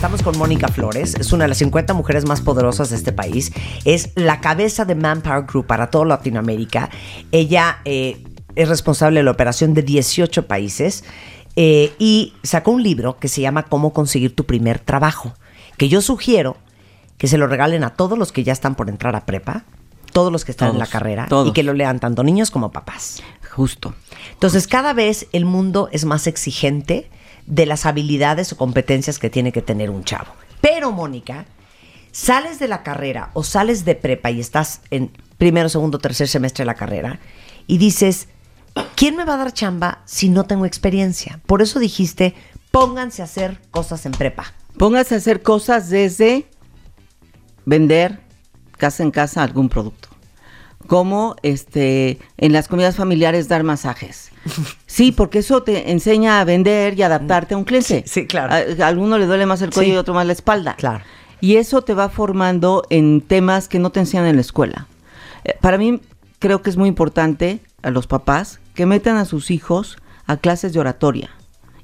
Estamos con Mónica Flores, es una de las 50 mujeres más poderosas de este país. Es la cabeza de Manpower Group para toda Latinoamérica. Ella eh, es responsable de la operación de 18 países eh, y sacó un libro que se llama Cómo conseguir tu primer trabajo, que yo sugiero que se lo regalen a todos los que ya están por entrar a prepa, todos los que están en la carrera y que lo lean tanto niños como papás. Justo. Entonces, cada vez el mundo es más exigente de las habilidades o competencias que tiene que tener un chavo. Pero, Mónica, sales de la carrera o sales de prepa y estás en primero, segundo, tercer semestre de la carrera y dices, ¿quién me va a dar chamba si no tengo experiencia? Por eso dijiste, pónganse a hacer cosas en prepa. Pónganse a hacer cosas desde vender casa en casa algún producto como este en las comidas familiares dar masajes. Sí, porque eso te enseña a vender y adaptarte a un cliente. Sí, claro. A, alguno le duele más el cuello y otro más la espalda. Claro. Y eso te va formando en temas que no te enseñan en la escuela. Eh, para mí creo que es muy importante a los papás que metan a sus hijos a clases de oratoria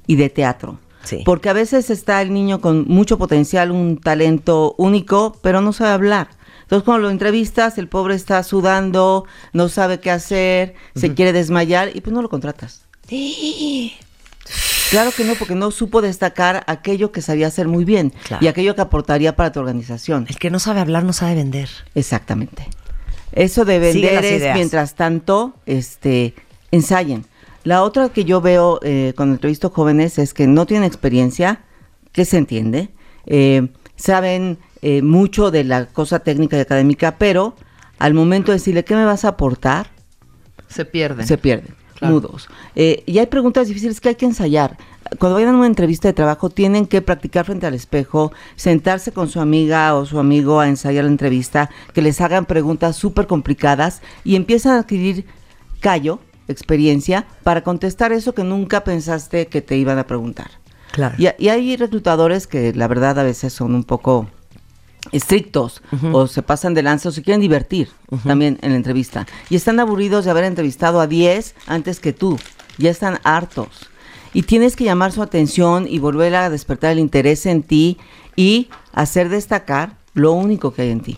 y de teatro. Sí. Porque a veces está el niño con mucho potencial, un talento único, pero no sabe hablar. Entonces, cuando lo entrevistas, el pobre está sudando, no sabe qué hacer, se quiere desmayar y pues no lo contratas. Claro que no, porque no supo destacar aquello que sabía hacer muy bien y aquello que aportaría para tu organización. El que no sabe hablar no sabe vender. Exactamente. Eso de vender es mientras tanto, este, ensayen. La otra que yo veo eh, cuando entrevisto jóvenes es que no tienen experiencia, que se entiende, eh, saben eh, mucho de la cosa técnica y académica, pero al momento de decirle, ¿qué me vas a aportar? Se pierde Se pierden. Nudos. Eh, y hay preguntas difíciles que hay que ensayar. Cuando vayan a una entrevista de trabajo, tienen que practicar frente al espejo, sentarse con su amiga o su amigo a ensayar la entrevista, que les hagan preguntas súper complicadas y empiezan a adquirir callo, experiencia, para contestar eso que nunca pensaste que te iban a preguntar. Claro. Y, y hay reclutadores que la verdad a veces son un poco estrictos o se pasan de lanza o se quieren divertir también en la entrevista. Y están aburridos de haber entrevistado a 10 antes que tú. Ya están hartos. Y tienes que llamar su atención y volver a despertar el interés en ti y hacer destacar lo único que hay en ti.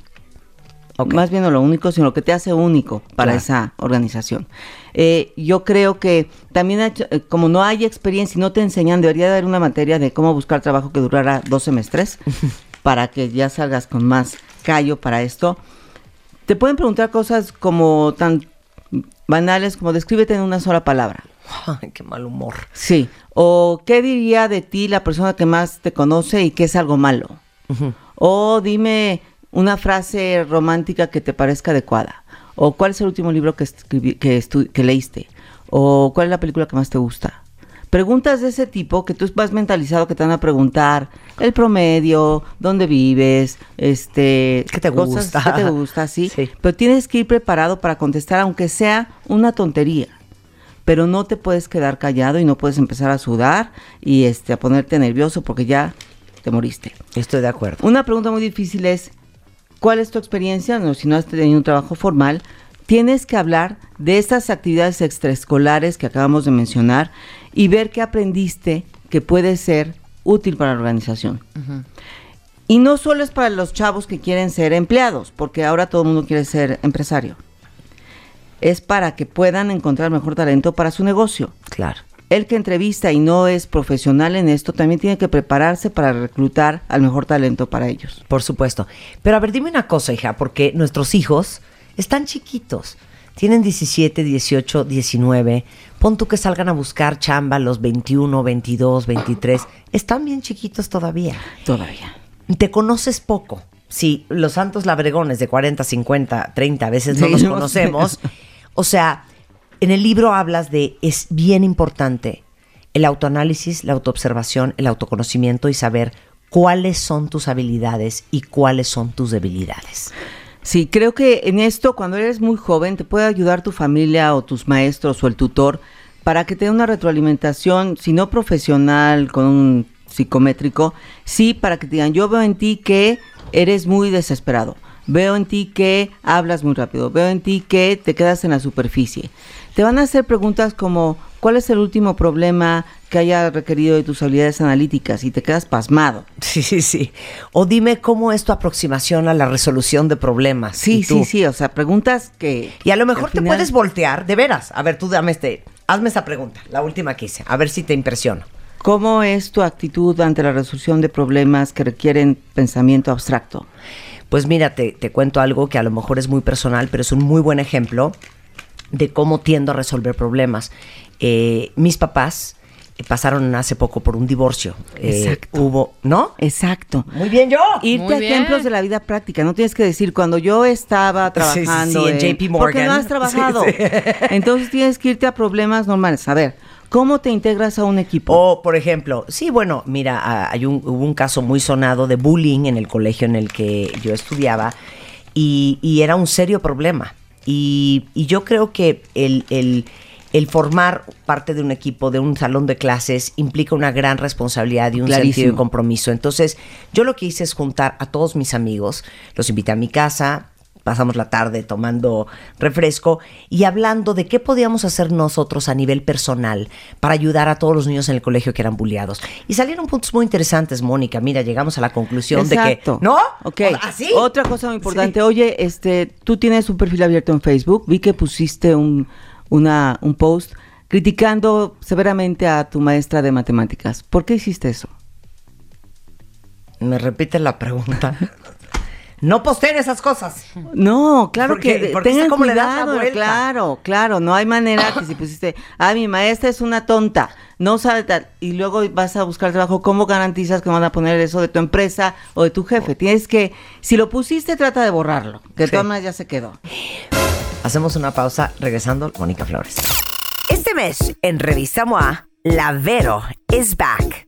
Más bien no lo único, sino lo que te hace único para esa organización. Eh, yo creo que también, eh, como no hay experiencia y no te enseñan, debería haber una materia de cómo buscar trabajo que durara dos semestres para que ya salgas con más callo para esto. Te pueden preguntar cosas como tan banales como descríbete en una sola palabra. Ay, qué mal humor. Sí. O qué diría de ti la persona que más te conoce y qué es algo malo. O dime una frase romántica que te parezca adecuada. O cuál es el último libro que, que, que leíste. O cuál es la película que más te gusta preguntas de ese tipo que tú vas mentalizado que te van a preguntar el promedio, dónde vives, este, qué te gusta, qué te gusta, ¿sí? Pero tienes que ir preparado para contestar aunque sea una tontería. Pero no te puedes quedar callado y no puedes empezar a sudar y este a ponerte nervioso porque ya te moriste. Estoy de acuerdo. Una pregunta muy difícil es ¿cuál es tu experiencia? No, si no has tenido un trabajo formal, tienes que hablar de estas actividades extraescolares que acabamos de mencionar y ver qué aprendiste que puede ser útil para la organización. Y no solo es para los chavos que quieren ser empleados, porque ahora todo el mundo quiere ser empresario. Es para que puedan encontrar mejor talento para su negocio. Claro. El que entrevista y no es profesional en esto también tiene que prepararse para reclutar al mejor talento para ellos. Por supuesto. Pero a ver, dime una cosa, hija, porque nuestros hijos están chiquitos. Tienen 17, 18, 19. Pon tú que salgan a buscar chamba los 21, 22, 23. Están bien chiquitos todavía. Todavía. Te conoces poco. Si los santos labregones de 40, 50, 30 a veces no los conocemos. o sea, en el libro hablas de es bien importante el autoanálisis, la autoobservación, el autoconocimiento y saber cuáles son tus habilidades y cuáles son tus debilidades. Sí, creo que en esto, cuando eres muy joven, te puede ayudar tu familia o tus maestros o el tutor para que te dé una retroalimentación, si no profesional, con un psicométrico, sí para que digan, yo veo en ti que eres muy desesperado, veo en ti que hablas muy rápido, veo en ti que te quedas en la superficie. Te van a hacer preguntas como, ¿cuál es el último problema que haya requerido de tus habilidades analíticas y te quedas pasmado. Sí, sí, sí. O dime cómo es tu aproximación a la resolución de problemas. Sí, sí, sí. O sea, preguntas que. Y a lo mejor te puedes voltear, de veras. A ver, tú dame este. Hazme esa pregunta, la última que hice. A ver si te impresiona. ¿Cómo es tu actitud ante la resolución de problemas que requieren pensamiento abstracto? Pues mira, te, te cuento algo que a lo mejor es muy personal, pero es un muy buen ejemplo de cómo tiendo a resolver problemas. Eh, mis papás pasaron hace poco por un divorcio. Eh, Exacto. Hubo, ¿no? Exacto. Muy bien, yo. Irte a ejemplos de la vida práctica. No tienes que decir cuando yo estaba trabajando en, JP Morgan. Porque no has trabajado. Entonces tienes que irte a problemas normales. A ver, ¿Cómo te integras a un equipo? O, por ejemplo, sí, bueno, mira, hay un, hubo un caso muy sonado de bullying en el colegio en el que yo estudiaba y, y era un serio problema. Y, y yo creo que el, el el formar parte de un equipo, de un salón de clases, implica una gran responsabilidad y un sentido de compromiso. Entonces, yo lo que hice es juntar a todos mis amigos, los invité a mi casa, pasamos la tarde tomando refresco y hablando de qué podíamos hacer nosotros a nivel personal para ayudar a todos los niños en el colegio que eran bulliados. Y salieron puntos muy interesantes, Mónica. Mira, llegamos a la conclusión de que. ¿No? Ok. ¿Así? Otra cosa muy importante. Oye, este, tú tienes un perfil abierto en Facebook. Vi que pusiste un una, un post criticando severamente a tu maestra de matemáticas. ¿Por qué hiciste eso? Me repite la pregunta. no posteen esas cosas. No, claro que porque tengan cómo le das la. Claro, claro, no hay manera que si pusiste, ah, mi maestra es una tonta, no sabe tal, y luego vas a buscar trabajo, ¿cómo garantizas que van a poner eso de tu empresa o de tu jefe? Tienes que, si lo pusiste, trata de borrarlo, que de todas maneras ya se quedó. Hacemos una pausa regresando, Mónica Flores. Este mes en Revista MOA, la Vero is back.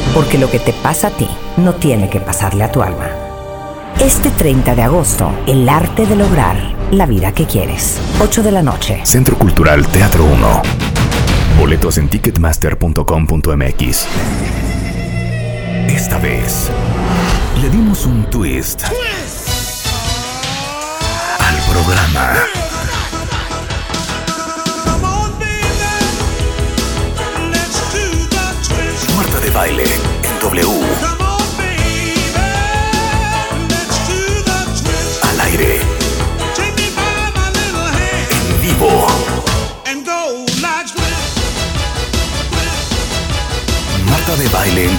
Porque lo que te pasa a ti no tiene que pasarle a tu alma. Este 30 de agosto, el arte de lograr la vida que quieres. 8 de la noche. Centro Cultural Teatro 1. Boletos en ticketmaster.com.mx. Esta vez le dimos un twist al programa. de baile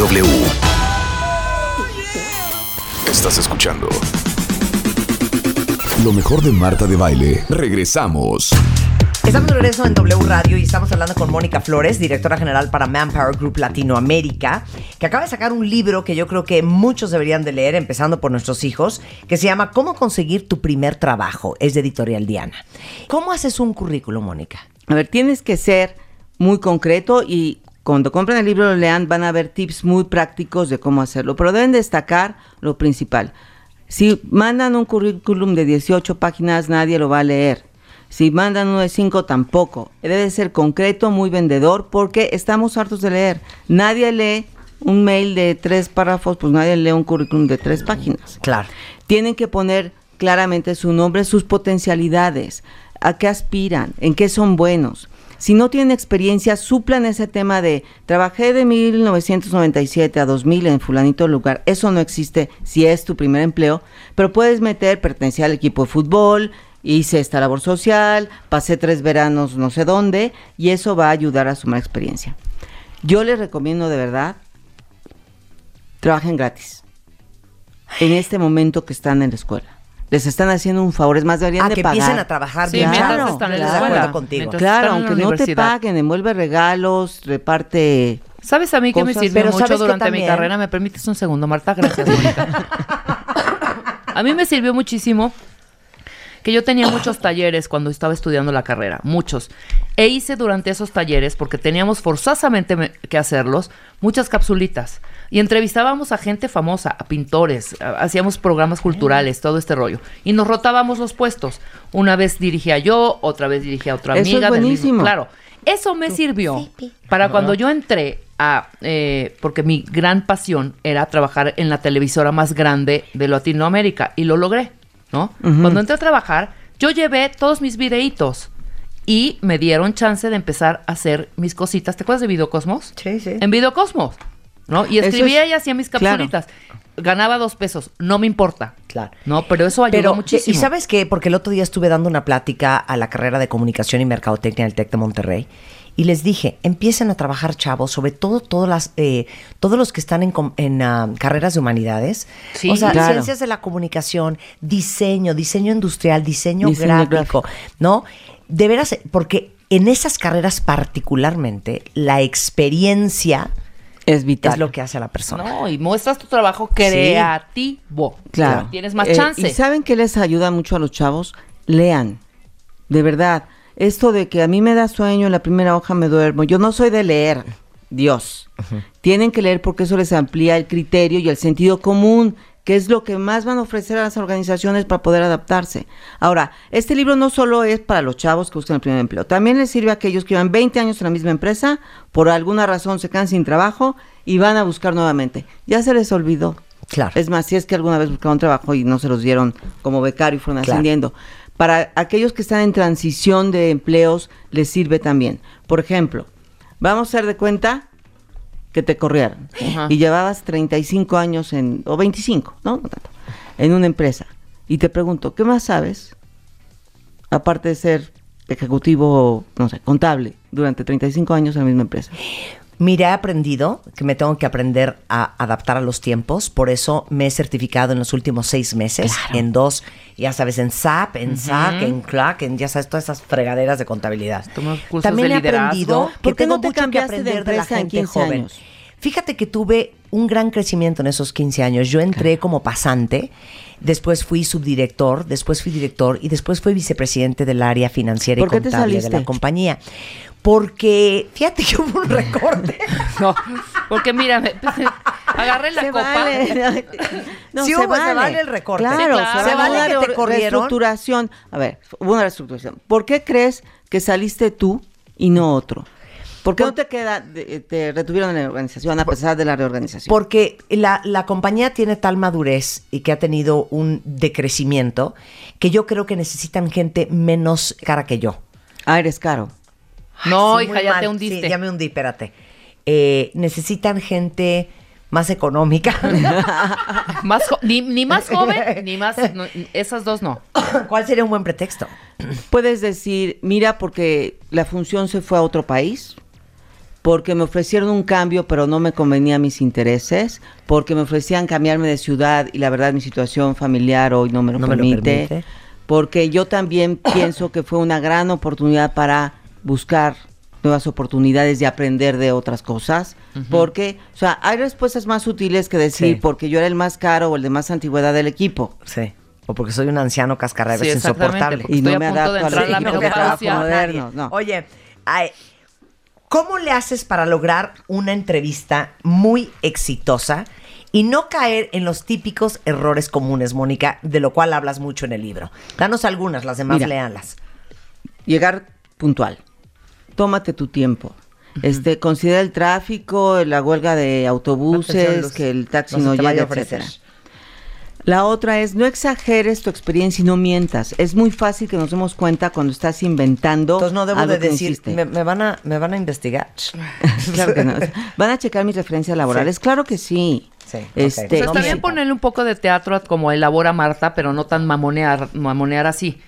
W. Estás escuchando. Lo mejor de Marta de baile. Regresamos. Estamos de regreso en W Radio y estamos hablando con Mónica Flores, directora general para Manpower Group Latinoamérica, que acaba de sacar un libro que yo creo que muchos deberían de leer, empezando por nuestros hijos, que se llama Cómo conseguir tu primer trabajo. Es de Editorial Diana. ¿Cómo haces un currículum, Mónica? A ver, tienes que ser muy concreto y cuando compren el libro lo lean van a ver tips muy prácticos de cómo hacerlo, pero deben destacar lo principal. Si mandan un currículum de 18 páginas, nadie lo va a leer si mandan uno de cinco, tampoco. Debe ser concreto, muy vendedor, porque estamos hartos de leer. Nadie lee un mail de tres párrafos, pues nadie lee un currículum de tres páginas. Claro. Tienen que poner claramente su nombre, sus potencialidades, a qué aspiran, en qué son buenos. Si no tienen experiencia, suplan ese tema de trabajé de 1997 a 2000 en fulanito lugar. Eso no existe si es tu primer empleo, pero puedes meter pertenecer al equipo de fútbol, hice esta labor social, pasé tres veranos no sé dónde, y eso va a ayudar a sumar experiencia. Yo les recomiendo de verdad trabajen gratis. En este momento que están en la escuela. Les están haciendo un favor, es más, deberían A de que pagar. empiecen a trabajar Sí, bien. mientras Claro, están en la escuela. contigo. Claro, están en la aunque no te paguen, envuelve regalos, reparte... ¿Sabes a mí que me sirvió Pero mucho ¿sabes qué durante mi carrera? ¿Me permites un segundo, Marta? Gracias, Mónica. a mí me sirvió muchísimo que yo tenía muchos talleres cuando estaba estudiando la carrera, muchos. E hice durante esos talleres, porque teníamos forzosamente me- que hacerlos, muchas capsulitas. Y entrevistábamos a gente famosa, a pintores, a- hacíamos programas culturales, todo este rollo. Y nos rotábamos los puestos. Una vez dirigía yo, otra vez dirigía otra Eso es amiga. del mismo- buenísimo. Claro. Eso me sirvió para cuando yo entré a, eh, porque mi gran pasión era trabajar en la televisora más grande de Latinoamérica y lo logré, ¿no? Cuando entré a trabajar, yo llevé todos mis videitos y me dieron chance de empezar a hacer mis cositas. ¿Te acuerdas de Videocosmos? Sí, sí. En Videocosmos, ¿no? Y escribía es- y hacía mis claro. capsulitas. Ganaba dos pesos, no me importa. Claro. No, pero eso ayudó Pero, muchísimo. ¿y sabes qué? Porque el otro día estuve dando una plática a la carrera de comunicación y mercadotecnia del TEC de Monterrey y les dije, empiecen a trabajar chavos, sobre todo todas las, eh, todos los que están en, ah, carreras de humanidades, Sí. o sea, Claro. ciencias de la comunicación, diseño, diseño industrial, diseño, Diseño gráfico, gráfico. ¿no? De veras, porque en esas carreras particularmente, la experiencia Es vital. es lo que hace a la persona. No, y muestras tu trabajo creativo. Claro. Tienes más Eh, chance. ¿Y saben qué les ayuda mucho a los chavos? Lean. De verdad. Esto de que a mí me da sueño, en la primera hoja me duermo. Yo no soy de leer. Dios. Tienen que leer porque eso les amplía el criterio y el sentido común, que es lo que más van a ofrecer a las organizaciones para poder adaptarse. Ahora, este libro no solo es para los chavos que buscan el primer empleo, también les sirve a aquellos que llevan 20 años en la misma empresa, por alguna razón se quedan sin trabajo y van a buscar nuevamente. Ya se les olvidó. Claro. Es más, si es que alguna vez buscaron trabajo y no se los dieron como becario y fueron Claro. ascendiendo. Para aquellos que están en transición de empleos, les sirve también. Por ejemplo, vamos a hacer de cuenta que te corrieron Ajá. y llevabas 35 años en, o 25, ¿no? No tanto, en una empresa. Y te pregunto, ¿qué más sabes? Aparte de ser ejecutivo, no sé, contable, durante 35 años en la misma empresa. Mira, he aprendido que me tengo que aprender a adaptar a los tiempos, por eso me he certificado en los últimos seis meses en dos, ya sabes, en SAP, en SAC, en CLAC, en ya sabes, todas esas fregaderas de contabilidad. Cursos También de he liderazgo. aprendido que ¿Por qué tengo no te mucho que cambiaste de aprender de, la empresa en gente 15 joven. años? Fíjate que tuve un gran crecimiento en esos 15 años. Yo entré como pasante, después fui subdirector, después fui director y después fui vicepresidente del área financiera y ¿Por qué te contable de la compañía. Porque, fíjate que hubo un recorte. No, porque mira, me- agarré la Se copa. vale. No, Sí hubo, se vale el recorte. Claro, Sí, claro. se, Se vale vale una que te corrieron. reestructuración. A ver, hubo una reestructuración. ¿Por qué crees que saliste tú y no otro? ¿Por qué no te queda, de- te retuvieron en la organización a pesar de la reorganización? Porque la, la compañía tiene tal madurez y que ha tenido un decrecimiento que yo creo que necesitan gente menos cara que yo. Ah, eres caro. No, Sí, hija, ya mal. te hundiste. Sí, ya me hundí, espérate. Eh, necesitan gente más económica. Más ni, ni más joven, ni más. no, esas dos no. ¿Cuál sería un buen pretexto? Puedes decir, mira, porque la función se fue a otro país, porque me ofrecieron un cambio, pero no me convenía mis intereses, porque me ofrecían cambiarme de ciudad y la verdad mi situación familiar hoy no me lo, No me lo permite, permite. porque yo también pienso que fue una gran oportunidad para buscar nuevas oportunidades y aprender de otras cosas, porque, o sea, hay respuestas más útiles que decir Sí. porque yo era el más caro o el de más antigüedad del equipo. Sí. O porque soy un anciano cascarrabias Sí, insoportable. porque estoy a punto de entrar a la de modernos, no. Oye, ay, ¿cómo le haces para lograr una entrevista muy exitosa y no caer en los típicos errores comunes, Mónica, de lo cual hablas mucho en el libro? Danos algunas, las demás Mira. léanlas. llegar puntual. Tómate tu tiempo. Este, considera el tráfico, la huelga de autobuses, que el taxi No llega, etcétera. La otra es no exageres tu experiencia y no mientas. Es muy fácil que nos demos cuenta cuando estás inventando. Entonces no debo algo de decir, me, me van a, me van a investigar. claro que no. Van a checar mis referencias laborales. Claro que sí. Sí. Este, O sea, No está bien ponerle un poco de teatro como elabora Marta, pero no tan mamonear, mamonear así.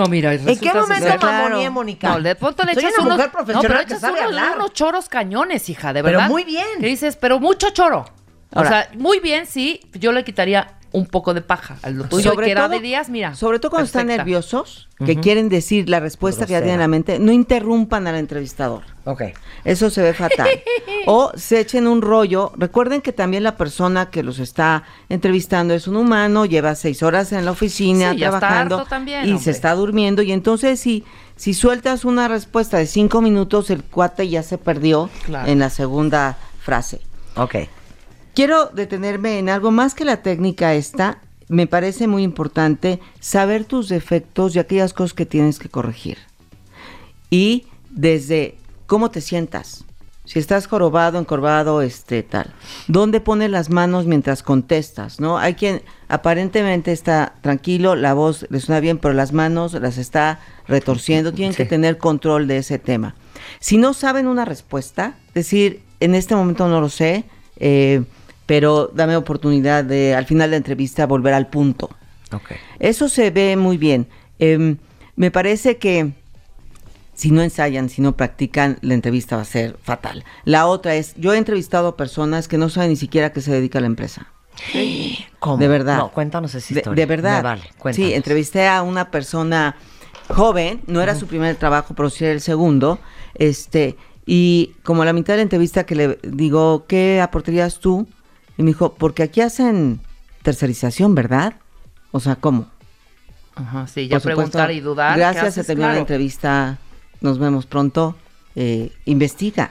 No, mira, ¿En qué momento ser- Claro. Mónica? No, de pronto le Soy echas una unos, mujer no, pero que echas sabe unos, hablar. unos choros cañones, hija, de Pero verdad. muy bien. Que dices, pero mucho choro. Ahora- o sea, muy bien, sí, yo le quitaría un poco de paja a lo tuyo. Sobre que era todo- de días, mira. Sobre todo cuando están nerviosos, que quieren decir la respuesta que ya tienen en la mente, no interrumpan al entrevistador. Ok. Eso se ve fatal. o se echen un rollo. Recuerden que también la persona que los está entrevistando es un humano, lleva seis horas en la oficina Sí, ya está trabajando harto también, y hombre. se está durmiendo. Y entonces si, si sueltas una respuesta de cinco minutos, el cuate ya se perdió Claro. en la segunda frase. Ok. Quiero detenerme en algo más que la técnica esta. Me parece muy importante saber tus defectos y aquellas cosas que tienes que corregir. Y desde cómo te sientas. Si estás jorobado, encorvado, este tal. ¿Dónde pones las manos mientras contestas? ¿No? Hay quien aparentemente está tranquilo, la voz le suena bien, pero las manos las está retorciendo. Tienen que tener control de ese tema. Si no saben una respuesta, decir, en este momento no lo sé, eh, pero dame oportunidad de al final de la entrevista volver al punto. Ok. Eso se ve muy bien. Em, me parece que si no ensayan, si no practican, la entrevista va a ser fatal. La otra es, yo he entrevistado a personas que no saben ni siquiera a qué se dedica la empresa. ¿Cómo? De verdad. No, cuéntanos esa De, historia. de verdad. Me vale, cuéntanos. sí, entrevisté a una persona joven, no era su primer trabajo, pero sí era el segundo. Este, y como a la mitad de la entrevista que le digo, ¿qué aportarías tú? Y me dijo, porque aquí hacen tercerización, ¿verdad? O sea, ¿cómo? Ajá, sí, ya Por supuesto, preguntar y dudar. ¿qué Gracias, se terminó la Claro. entrevista. Nos vemos pronto. Eh, investiga.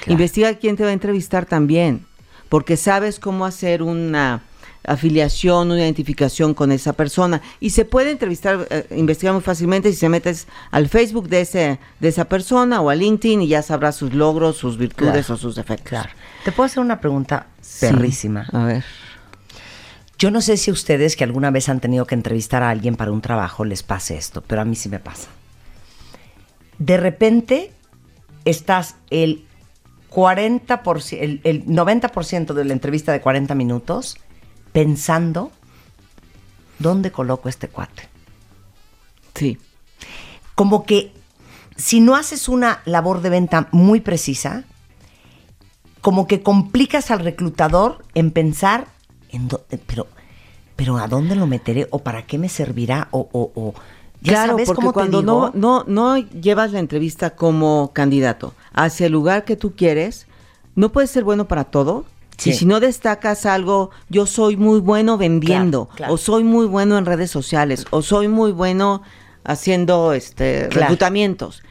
Claro. Investiga quién te va a entrevistar también. Porque sabes cómo hacer una afiliación, una identificación con esa persona. Y se puede entrevistar, eh, investigar muy fácilmente si se metes al Facebook de, ese, de esa persona o a LinkedIn y ya sabrás sus logros, sus virtudes Claro. o sus defectos. Claro. ¿Te puedo hacer una pregunta Sí. perrísima? A ver. Yo no sé si ustedes que alguna vez han tenido que entrevistar a alguien para un trabajo les pase esto, pero a mí sí me pasa. De repente estás el 40%, el, el 90% de la entrevista de 40 minutos pensando dónde coloco este cuate. Sí. Como que si no haces una labor de venta muy precisa, como que complicas al reclutador en pensar en dó- eh, pero pero a dónde lo meteré o para qué me servirá o o, o- ya claro, sabes porque cómo te cuando digo? no, no, no llevas la entrevista como candidato hacia el lugar que tú quieres, no puedes ser bueno para todo. Sí. Y si no destacas algo, yo soy muy bueno vendiendo, Claro, claro. o soy muy bueno en redes sociales, o soy muy bueno haciendo este Claro. reclutamientos.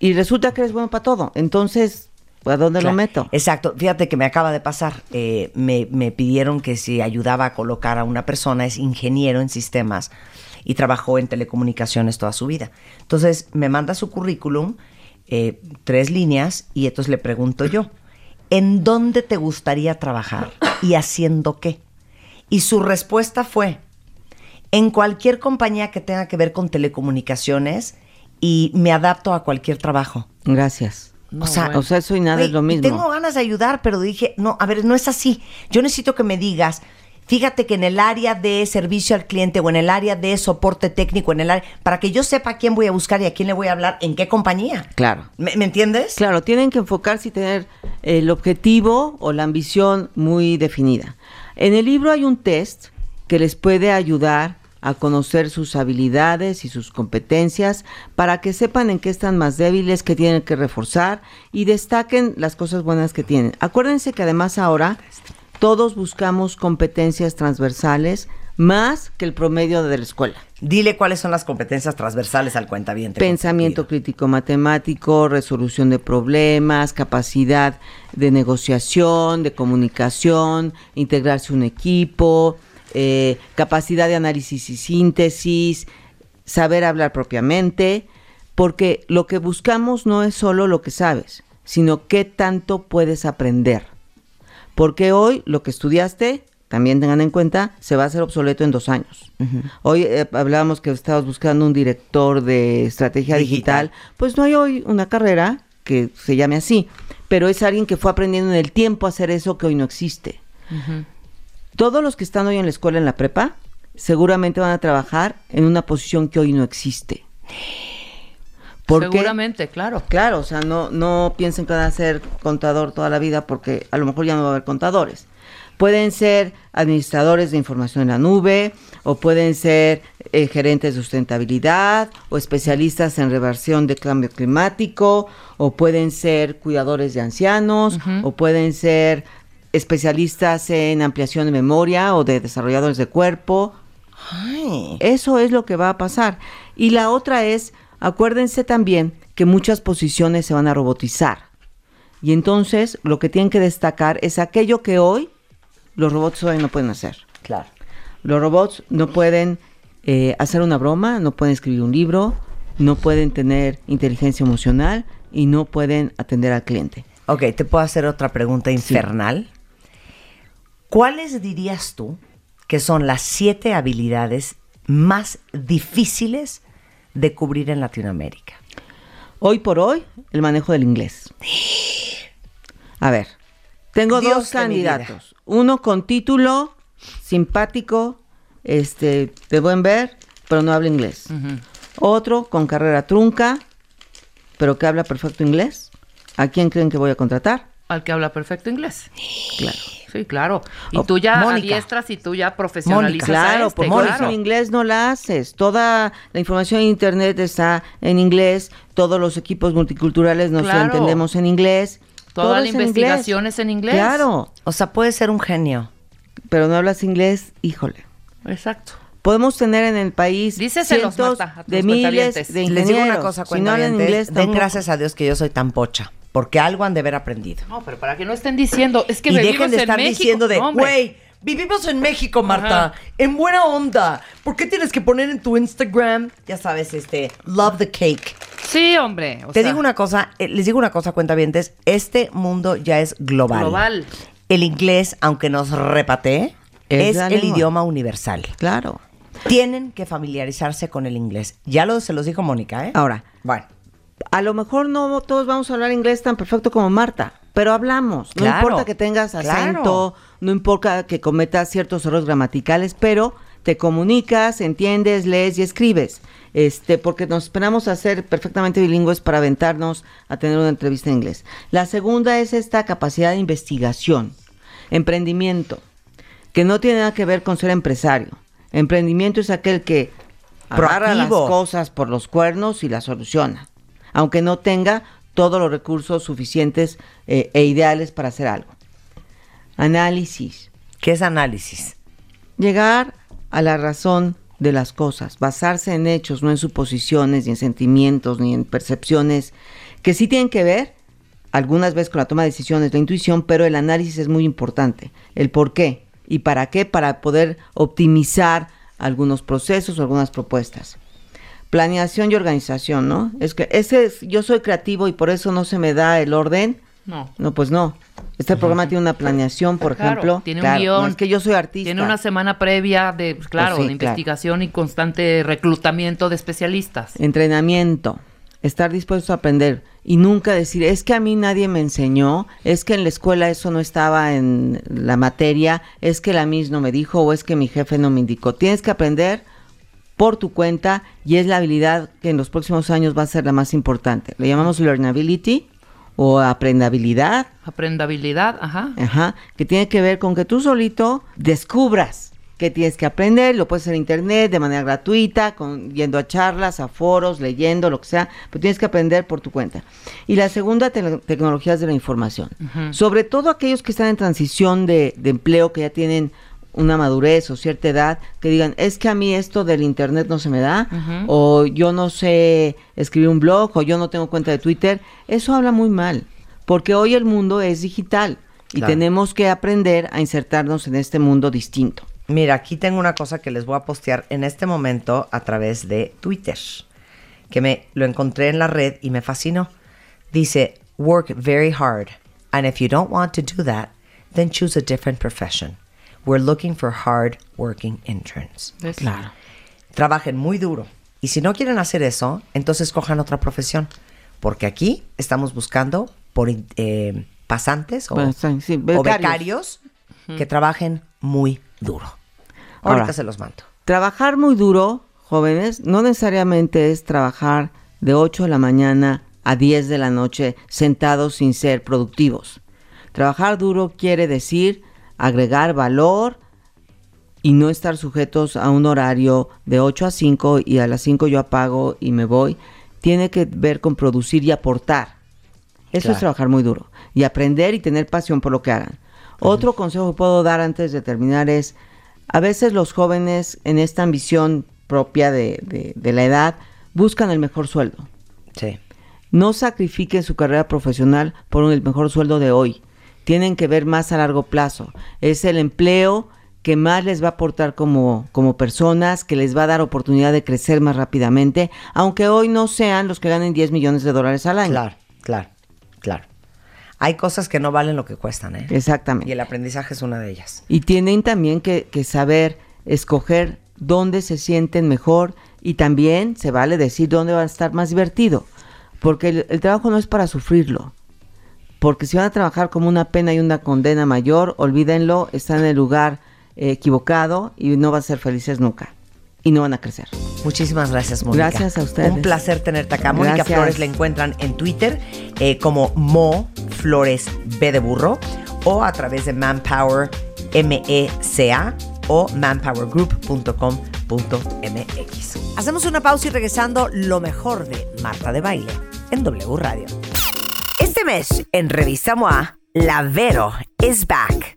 Y resulta que eres bueno para todo. Entonces, ¿a dónde lo meto? Exacto. Fíjate que me acaba de pasar. eh, me, me pidieron que si ayudaba a colocar a una persona, es ingeniero en sistemas y trabajó en telecomunicaciones toda su vida. Entonces me manda su currículum, eh, tres líneas, y entonces le pregunto yo, ¿en dónde te gustaría trabajar y haciendo qué? Y su respuesta fue, en cualquier compañía que tenga que ver con telecomunicaciones y me adapto a cualquier trabajo. Gracias. No, o sea, bueno. O sea, eso y nada es lo mismo. Tengo ganas de ayudar, pero dije, no, a ver, no es así. Yo necesito que me digas, fíjate que en el área de servicio al cliente o en el área de soporte técnico, en el área, para que yo sepa a quién voy a buscar y a quién le voy a hablar, en qué compañía. Claro. ¿Me, me entiendes? Claro, tienen que enfocarse y tener el objetivo o la ambición muy definida. En el libro hay un test que les puede ayudar a conocer sus habilidades y sus competencias para que sepan en qué están más débiles, qué tienen que reforzar y destaquen las cosas buenas que tienen. Acuérdense que además ahora todos buscamos competencias transversales más que el promedio de la escuela. Dile cuáles son las competencias transversales al cuentaviente. Pensamiento crítico matemático, resolución de problemas, capacidad de negociación, de comunicación, integrarse un equipo, eh, capacidad de análisis y síntesis, saber hablar propiamente, porque lo que buscamos no es solo lo que sabes, sino qué tanto puedes aprender. Porque hoy lo que estudiaste, también tengan en cuenta, se va a hacer obsoleto en dos años. Hoy eh, hablábamos que estabas buscando un director de estrategia Digital. digital. Pues no hay hoy una carrera que se llame así, pero es alguien que fue aprendiendo en el tiempo a hacer eso que hoy no existe. Todos los que están hoy en la escuela, en la prepa, seguramente van a trabajar en una posición que hoy no existe. Seguramente, claro. Claro, o sea, no, no piensen que van a ser contador toda la vida porque a lo mejor ya no va a haber contadores. Pueden ser administradores de información en la nube, o pueden ser eh, gerentes de sustentabilidad, o especialistas en reversión de cambio climático, o pueden ser cuidadores de ancianos, o pueden ser especialistas en ampliación de memoria o de desarrolladores de cuerpo. Ay. Eso es lo que va a pasar. Y la otra es, acuérdense también que muchas posiciones se van a robotizar. Y entonces lo que tienen que destacar es aquello que hoy los robots hoy no pueden hacer. Claro. Los robots no pueden eh, hacer una broma, no pueden escribir un libro, no pueden tener inteligencia emocional y no pueden atender al cliente. Ok, te puedo hacer otra pregunta infernal. ¿Cuáles dirías tú que son las siete habilidades más difíciles de cubrir en Latinoamérica? Hoy por hoy, el manejo del inglés. A ver, tengo Dios dos candidatos. Uno con título simpático, este, de buen ver, pero no habla inglés. Otro con carrera trunca, pero que habla perfecto inglés. ¿A quién creen que voy a contratar? Al que habla perfecto inglés. Claro. Sí, claro. Y O- tú ya Mónica. adiestras y tú ya profesionalizas Mónica, Claro, este, porque Mónica. sin inglés no la haces. Toda la información en internet está en inglés, todos los equipos multiculturales nos Claro. entendemos en inglés. Toda todo la es en investigación inglés. es en inglés. Claro, O sea, puede ser un genio. pero no hablas inglés, híjole. Exacto. Podemos tener en el país Díceselos, cientos Marta, a tus de miles de Les ingenieros. digo una cosa, si no hablan inglés, den tampoco. gracias a Dios que yo soy tan pocha, porque algo han de haber aprendido. No, pero para que no estén diciendo, es que y vivimos dejen de estar México. diciendo de, güey, vivimos en México, Marta, Ajá. en buena onda. ¿Por qué tienes que poner en tu Instagram, ya sabes, este, love the cake? Sí, hombre. o Te sea, digo una cosa, eh, les digo una cosa, cuentavientes, este mundo ya es global. Global. El inglés, aunque nos repatee, Es es, el idioma universal. Claro. Tienen que familiarizarse con el inglés. Ya lo, se los dijo Mónica, ¿eh? Ahora, Bueno. A lo mejor no todos vamos a hablar inglés tan perfecto como Marta, pero hablamos. No Claro, importa que tengas claro. acento, no importa que cometas ciertos errores gramaticales, pero te comunicas, entiendes, lees y escribes. Este, porque nos esperamos a ser perfectamente bilingües para aventarnos a tener una entrevista en inglés. La segunda es esta capacidad de investigación, emprendimiento, que no tiene nada que ver con ser empresario. Emprendimiento es aquel que agarra las cosas por los cuernos y las soluciona, aunque no tenga todos los recursos suficientes eh, e ideales para hacer algo. Análisis, ¿Qué es análisis? llegar a la razón de las cosas, basarse en hechos, no en suposiciones, ni en sentimientos, ni en percepciones, que sí tienen que ver algunas veces con la toma de decisiones, la intuición, pero el análisis es muy importante. El por qué y para qué, para poder optimizar algunos procesos o algunas propuestas. Planeación y organización, ¿no? Es que ese es, yo soy creativo y por eso no se me da el orden. No. No, pues no. Este programa tiene una planeación, por Claro, ejemplo. tiene un guion. no es que yo soy artista. Tiene una semana previa de, pues, claro, sí, de claro. investigación y constante reclutamiento de especialistas. entrenamiento, estar dispuesto a aprender y nunca decir, es que a mí nadie me enseñó, es que en la escuela eso no estaba en la materia, es que la MIS no me dijo o es que mi jefe no me indicó. Tienes que aprender por tu cuenta y es la habilidad que en los próximos años va a ser la más importante. Le llamamos learnability o aprendabilidad. Aprendabilidad, ajá. Ajá, que tiene que ver con que tú solito descubras que tienes que aprender, lo puedes hacer en internet de manera gratuita, con, yendo a charlas, a foros, leyendo, lo que sea, pero tienes que aprender por tu cuenta. Y la segunda, te- tecnologías de la información. Sobre todo aquellos que están en transición de, de empleo, que ya tienen una madurez o cierta edad, que digan, es que a mí esto del internet no se me da, o yo no sé escribir un blog, o yo no tengo cuenta de Twitter, eso habla muy mal, porque hoy el mundo es digital y Claro. tenemos que aprender a insertarnos en este mundo distinto. Mira, aquí tengo una cosa que les voy a postear en este momento a través de Twitter, que me lo encontré en la red y me fascinó. Dice, work very hard, and if you don't want to do that, then choose a different profession. We're looking for hard working interns. ¿Ves? Trabajen muy duro. Y si no quieren hacer eso, entonces cojan otra profesión. Porque aquí estamos buscando por eh, pasantes o, sí, o becarios. becarios que trabajen muy duro. Ahorita Ahora. se los mando. Trabajar muy duro, jóvenes, no necesariamente es trabajar de 8 de la mañana a 10 de la noche sentados sin ser productivos. Trabajar duro quiere decir agregar valor y no estar sujetos a un horario de 8 a 5 y a las 5 yo apago y me voy, tiene que ver con producir y aportar. Eso Claro. es trabajar muy duro y aprender y tener pasión por lo que hagan. Otro consejo que puedo dar antes de terminar es, a veces los jóvenes en esta ambición propia de, de- de la edad buscan el mejor sueldo. Sí. No sacrifiquen su carrera profesional por el mejor sueldo de hoy. Tienen que ver más a largo plazo. Es el empleo que más les va a aportar como, como personas, que les va a dar oportunidad de crecer más rápidamente, aunque hoy no sean los que ganen 10 millones de dólares al año. Claro, claro, claro. Hay cosas que no valen lo que cuestan, ¿eh? Exactamente. Y el aprendizaje es una de ellas. Y tienen también que, que saber escoger dónde se sienten mejor y también se vale decir dónde va a estar más divertido. Porque el, el trabajo no es para sufrirlo. Porque si van a trabajar como una pena y una condena mayor, olvídenlo, están en el lugar eh, equivocado y no van a ser felices nunca. Y no van a crecer. Muchísimas gracias, Mónica. Gracias a ustedes. Un placer tenerte acá. Mónica. Flores la encuentran en Twitter eh, como Mo Flores B de burro o a través de Manpower M-E-C-A o manpowergroup.com.mx. Hacemos una pausa y regresando lo mejor de Marta de Baile en W Radio. Mes en Revista MOA, La Vero is back.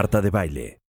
Marta de Baile.